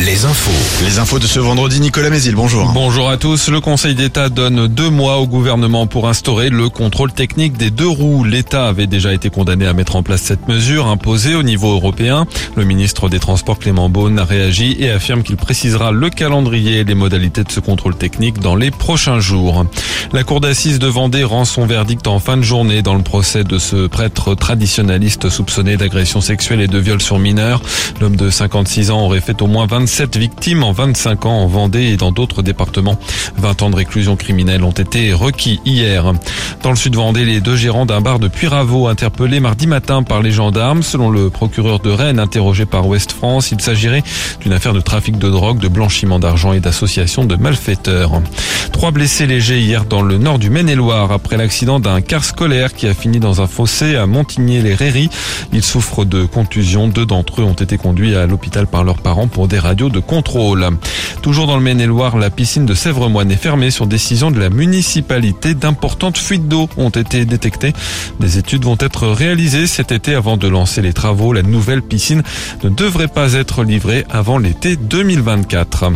Les infos. Les infos de ce vendredi, Nicolas Mézil, bonjour. Bonjour à tous. Le Conseil d'État donne deux mois au gouvernement pour instaurer le contrôle technique des deux roues. L'État avait déjà été condamné à mettre en place cette mesure imposée au niveau européen. Le ministre des Transports Clément Beaune a réagi et affirme qu'il précisera le calendrier et les modalités de ce contrôle technique dans les prochains jours. La cour d'assises de Vendée rend son verdict en fin de journée dans le procès de ce prêtre traditionnaliste soupçonné d'agression sexuelle et de viol sur mineurs. L'homme de 56 ans aurait fait au moins 27 victimes en 25 ans en Vendée et dans d'autres départements. 20 ans de réclusion criminelle ont été requis hier. Dans le sud Vendée, les deux gérants d'un bar de Puyraveau interpellés mardi matin par les gendarmes. Selon le procureur de Rennes interrogé par Ouest France, il s'agirait d'une affaire de trafic de drogue, de blanchiment d'argent et d'association de malfaiteurs. Trois blessés légers hier dans le nord du Maine-et-Loire après l'accident d'un car scolaire qui a fini dans un fossé à Montigny-les-Rairies. Ils souffrent de contusions. Deux d'entre eux ont été conduits à l'hôpital par leurs parents pour des radios de contrôle. Toujours dans le Maine-et-Loire, la piscine de Sèvres-Moine est fermée sur décision de la municipalité. D'importantes fuites d'eau ont été détectées. Des études vont être réalisées cet été avant de lancer les travaux. La nouvelle piscine ne devrait pas être livrée avant l'été 2024.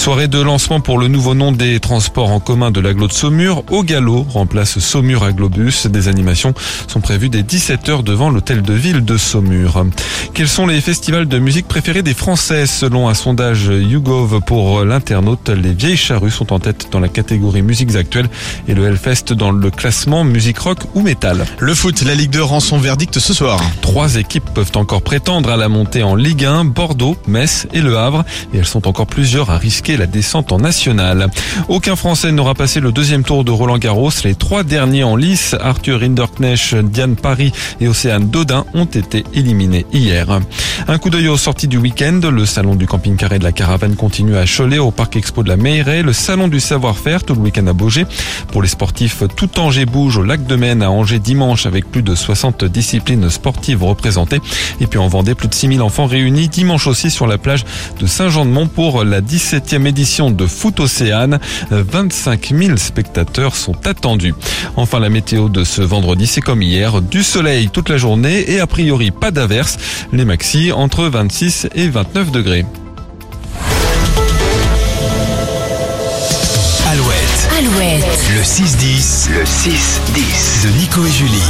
Soirée de lancement pour le nouveau nom des transports en commun de l'agglo de Saumur. Au galop remplace Saumur Aglobus. Des animations sont prévues dès 17h devant l'hôtel de ville de Saumur. Quels sont les festivals de musique préférés des Français Selon un sondage YouGov pour l'internaute, les vieilles charrues sont en tête dans la catégorie musiques actuelles et le Hellfest dans le classement musique rock ou métal. Le foot, la Ligue 2 rend son verdict ce soir. Trois équipes peuvent encore prétendre à la montée en Ligue 1, Bordeaux, Metz et Le Havre et elles sont encore plusieurs à risquer la descente en nationale. Aucun Français n'aura passé le deuxième tour de Roland Garros. Les trois derniers en lice, Arthur Hinderknecht, Diane Paris et Océane Dodin, ont été éliminés hier. Un coup d'œil aux sorties du week-end. Le salon du camping-carré de la Caravane continue à Cholet au parc expo de la Meilleray. Le salon du savoir-faire tout le week-end à Beaugé. Pour les sportifs, tout Angers bouge au lac de Maine à Angers dimanche avec plus de 60 disciplines sportives représentées. Et puis en Vendée, plus de 6000 enfants réunis dimanche aussi sur la plage de Saint-Jean-de-Mont pour la 17e édition de Foot Océane. 25 000 spectateurs sont attendus. Enfin, la météo de ce vendredi, c'est comme hier, du soleil toute la journée et a priori pas d'averse. Les maxi entre 26 et 29 degrés. Alouette, Alouette, le 6-10, le 6-10 de Nico et Julie.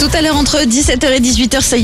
Tout à l'heure entre 17h et 18h, ça y est.